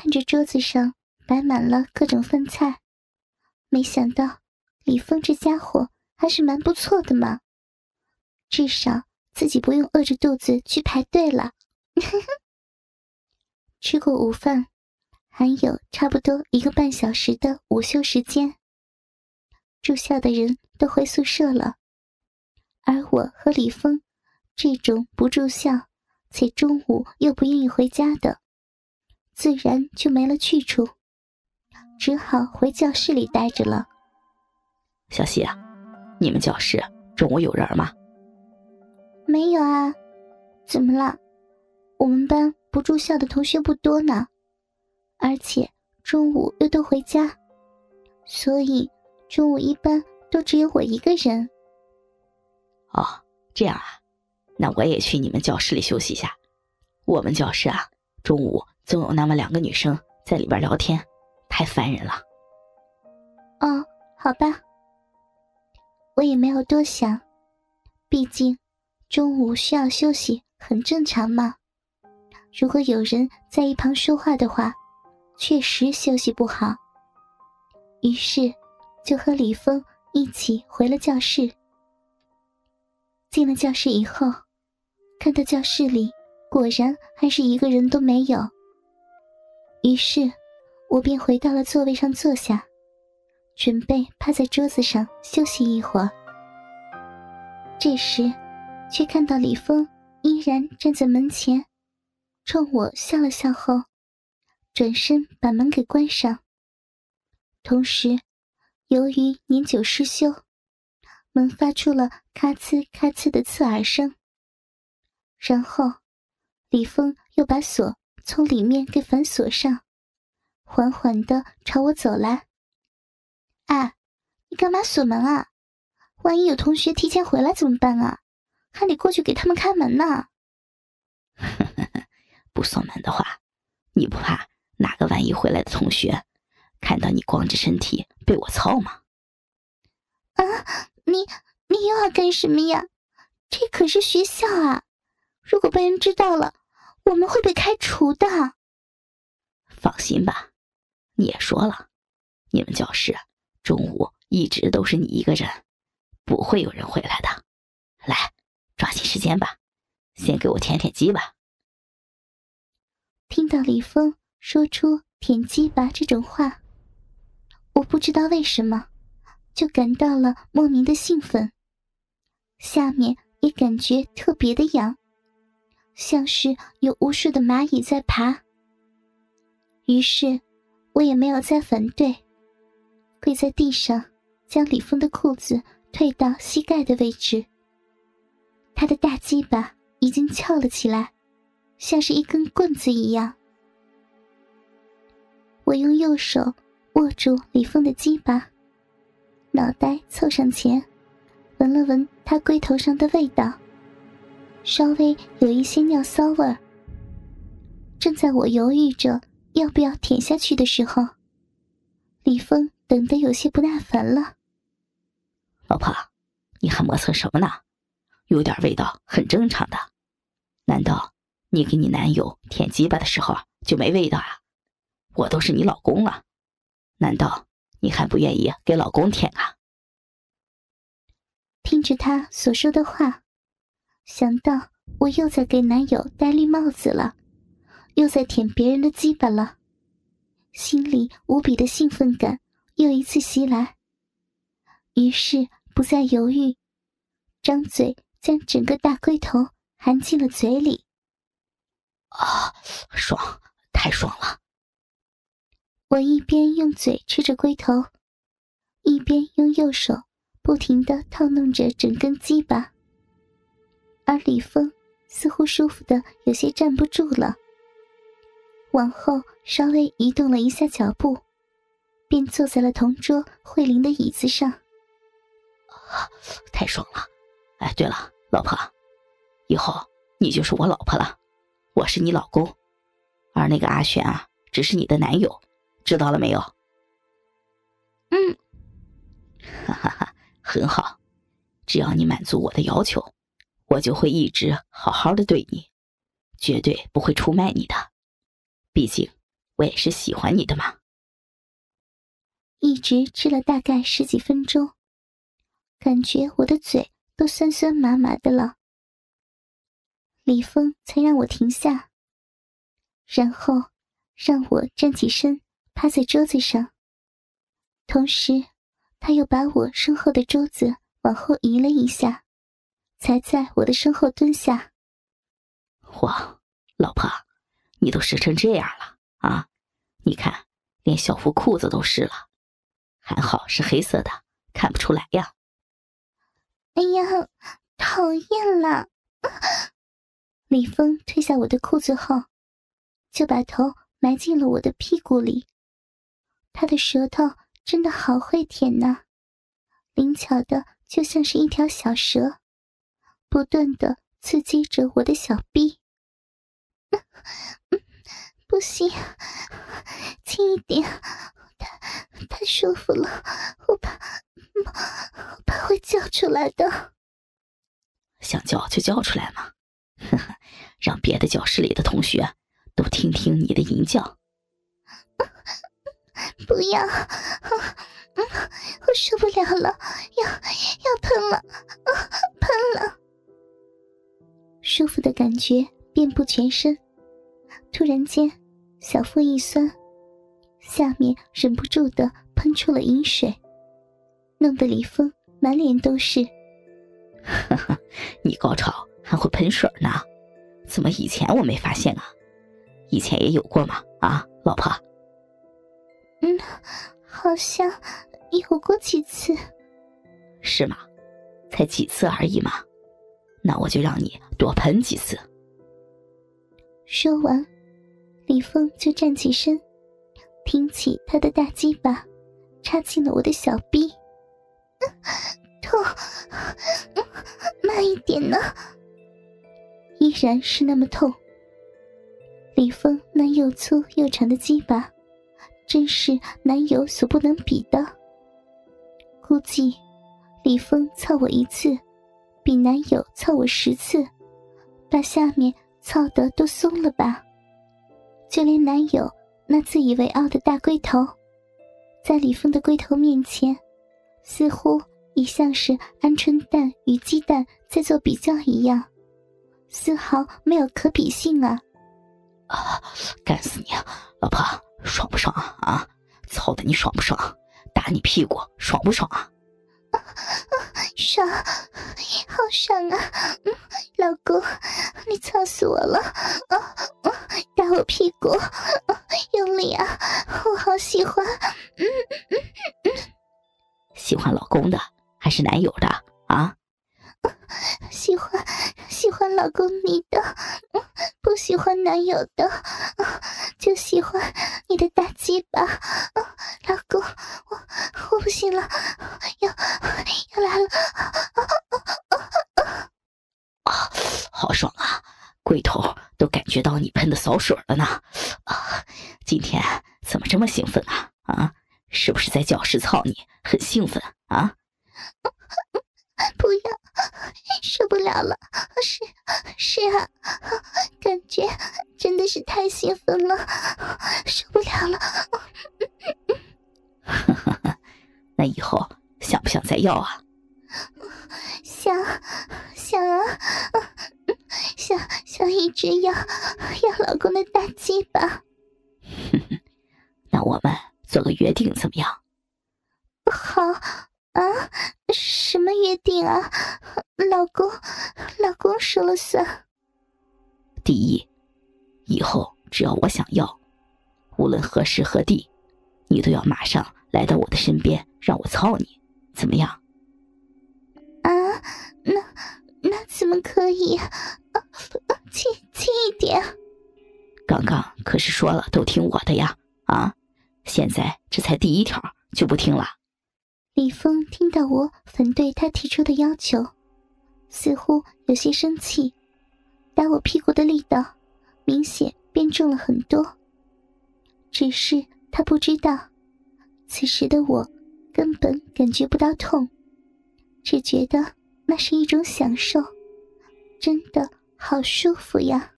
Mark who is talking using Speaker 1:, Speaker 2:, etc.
Speaker 1: 看着桌子上摆满了各种饭菜，没想到李峰这家伙还是蛮不错的嘛，至少自己不用饿着肚子去排队了。吃过午饭，还有差不多一个半小时的午休时间。住校的人都回宿舍了，而我和李峰这种不住校且中午又不愿意回家的，自然就没了去处，只好回教室里待着了。
Speaker 2: 小希啊，你们教室中午有人吗？
Speaker 1: 没有啊，怎么了？我们班不住校的同学不多呢，而且中午又都回家，所以。中午一般都只有我一个人。
Speaker 2: 哦，这样啊，那我也去你们教室里休息一下。我们教室啊，中午总有那么两个女生在里边聊天，太烦人了。
Speaker 1: 哦，好吧。我也没有多想，毕竟中午需要休息，很正常嘛。如果有人在一旁说话的话，确实休息不好。于是。就和李峰一起回了教室。进了教室以后，看到教室里果然还是一个人都没有。于是，我便回到了座位上坐下，准备趴在桌子上休息一会儿。这时，却看到李峰依然站在门前，冲我笑了笑后，转身把门给关上，同时。由于年久失修，门发出了咔呲咔呲的刺耳声。然后，李峰又把锁从里面给反锁上，缓缓的朝我走来。哎，你干嘛锁门啊？万一有同学提前回来怎么办啊？还得过去给他们开门呢。
Speaker 2: 不锁门的话，你不怕哪个万一回来的同学？看到你光着身体被我操吗？
Speaker 1: 啊！你你又要干什么呀？这可是学校啊！如果被人知道了，我们会被开除的。
Speaker 2: 放心吧，你也说了，你们教室中午一直都是你一个人，不会有人回来的。来，抓紧时间吧，先给我舔舔鸡吧。
Speaker 1: 听到李峰说出“舔鸡吧”这种话。我不知道为什么，就感到了莫名的兴奋，下面也感觉特别的痒，像是有无数的蚂蚁在爬。于是，我也没有再反对，跪在地上，将李峰的裤子退到膝盖的位置。他的大鸡巴已经翘了起来，像是一根棍子一样。我用右手。握住李峰的鸡巴，脑袋凑上前，闻了闻他龟头上的味道，稍微有一些尿骚味儿。正在我犹豫着要不要舔下去的时候，李峰等得有些不耐烦了：“
Speaker 2: 老婆，你还磨蹭什么呢？有点味道很正常的。难道你给你男友舔鸡巴的时候就没味道啊？我都是你老公了。”难道你还不愿意给老公舔啊？
Speaker 1: 听着他所说的话，想到我又在给男友戴绿帽子了，又在舔别人的鸡巴了，心里无比的兴奋感又一次袭来。于是不再犹豫，张嘴将整个大龟头含进了嘴里。
Speaker 2: 啊，爽，太爽了！
Speaker 1: 我一边用嘴吃着龟头，一边用右手不停的套弄着整根鸡巴，而李峰似乎舒服的有些站不住了，往后稍微移动了一下脚步，便坐在了同桌慧玲的椅子上。
Speaker 2: 太爽了！哎，对了，老婆，以后你就是我老婆了，我是你老公，而那个阿璇啊，只是你的男友。知道了没有？
Speaker 1: 嗯，
Speaker 2: 哈哈哈，很好。只要你满足我的要求，我就会一直好好的对你，绝对不会出卖你的。毕竟我也是喜欢你的嘛。
Speaker 1: 一直吃了大概十几分钟，感觉我的嘴都酸酸麻麻的了。李峰才让我停下，然后让我站起身，趴在桌子上。同时，他又把我身后的桌子往后移了一下，才在我的身后蹲下。
Speaker 2: 哇，老婆，你都湿成这样了啊！你看，连校服裤子都湿了，还好是黑色的，看不出来呀。
Speaker 1: 哎呀，讨厌了！李峰脱下我的裤子后，就把头埋进了我的屁股里，他的舌头。真的好会舔呐，灵巧的就像是一条小蛇，不断的刺激着我的小臂。不行，轻一点，太太舒服了，我怕，我怕会叫出来的。
Speaker 2: 想叫就叫出来嘛，呵呵，让别的教室里的同学都听听你的淫叫。
Speaker 1: 不要，我受不了了，要要喷了，喷了！舒服的感觉遍布全身，突然间，小腹一酸，下面忍不住的喷出了饮水，弄得李峰满脸都是。
Speaker 2: 哈哈，你高潮还会喷水呢？怎么以前我没发现啊？以前也有过吗？啊，老婆。
Speaker 1: 嗯，好像有过几次，
Speaker 2: 是吗？才几次而已嘛，那我就让你多喷几次。
Speaker 1: 说完，李峰就站起身，挺起他的大鸡巴，插进了我的小臂。痛，慢一点呢，依然是那么痛。李峰那又粗又长的鸡巴。真是男友所不能比的。估计李峰操我一次，比男友操我十次，把下面操得都松了吧？就连男友那自以为傲的大龟头，在李峰的龟头面前，似乎也像是鹌鹑蛋与鸡蛋在做比较一样，丝毫没有可比性啊！
Speaker 2: 啊，干死你，老婆！爽不爽啊？啊，操的你爽不爽？打你屁股爽不爽啊？
Speaker 1: 啊啊爽，好爽啊！老公，你操死我了！啊打我屁股，用力啊！我好喜欢。嗯嗯
Speaker 2: 嗯，喜欢老公的还是男友的？
Speaker 1: 喜欢喜欢老公你的，不喜欢男友的，就喜欢你的大鸡巴。老公，我我不行了，要要来了！
Speaker 2: 啊，好爽啊！龟头都感觉到你喷的骚水了呢。啊，今天怎么这么兴奋啊？啊，是不是在教室操你很兴奋啊？
Speaker 1: 不要，受不了了！是是啊，感觉真的是太兴奋了，受不了了。
Speaker 2: 那以后想不想再要啊？
Speaker 1: 想想啊，想想一直要要老公的大鸡巴。
Speaker 2: 那我们做个约定怎么样？
Speaker 1: 好。啊，什么约定啊？老公，老公说了算。
Speaker 2: 第一，以后只要我想要，无论何时何地，你都要马上来到我的身边，让我操你，怎么样？
Speaker 1: 啊，那那怎么可以？啊轻轻一点。
Speaker 2: 刚刚可是说了都听我的呀！啊，现在这才第一条就不听了。
Speaker 1: 李峰听到我反对他提出的要求，似乎有些生气，打我屁股的力道明显变重了很多。只是他不知道，此时的我根本感觉不到痛，只觉得那是一种享受，真的好舒服呀。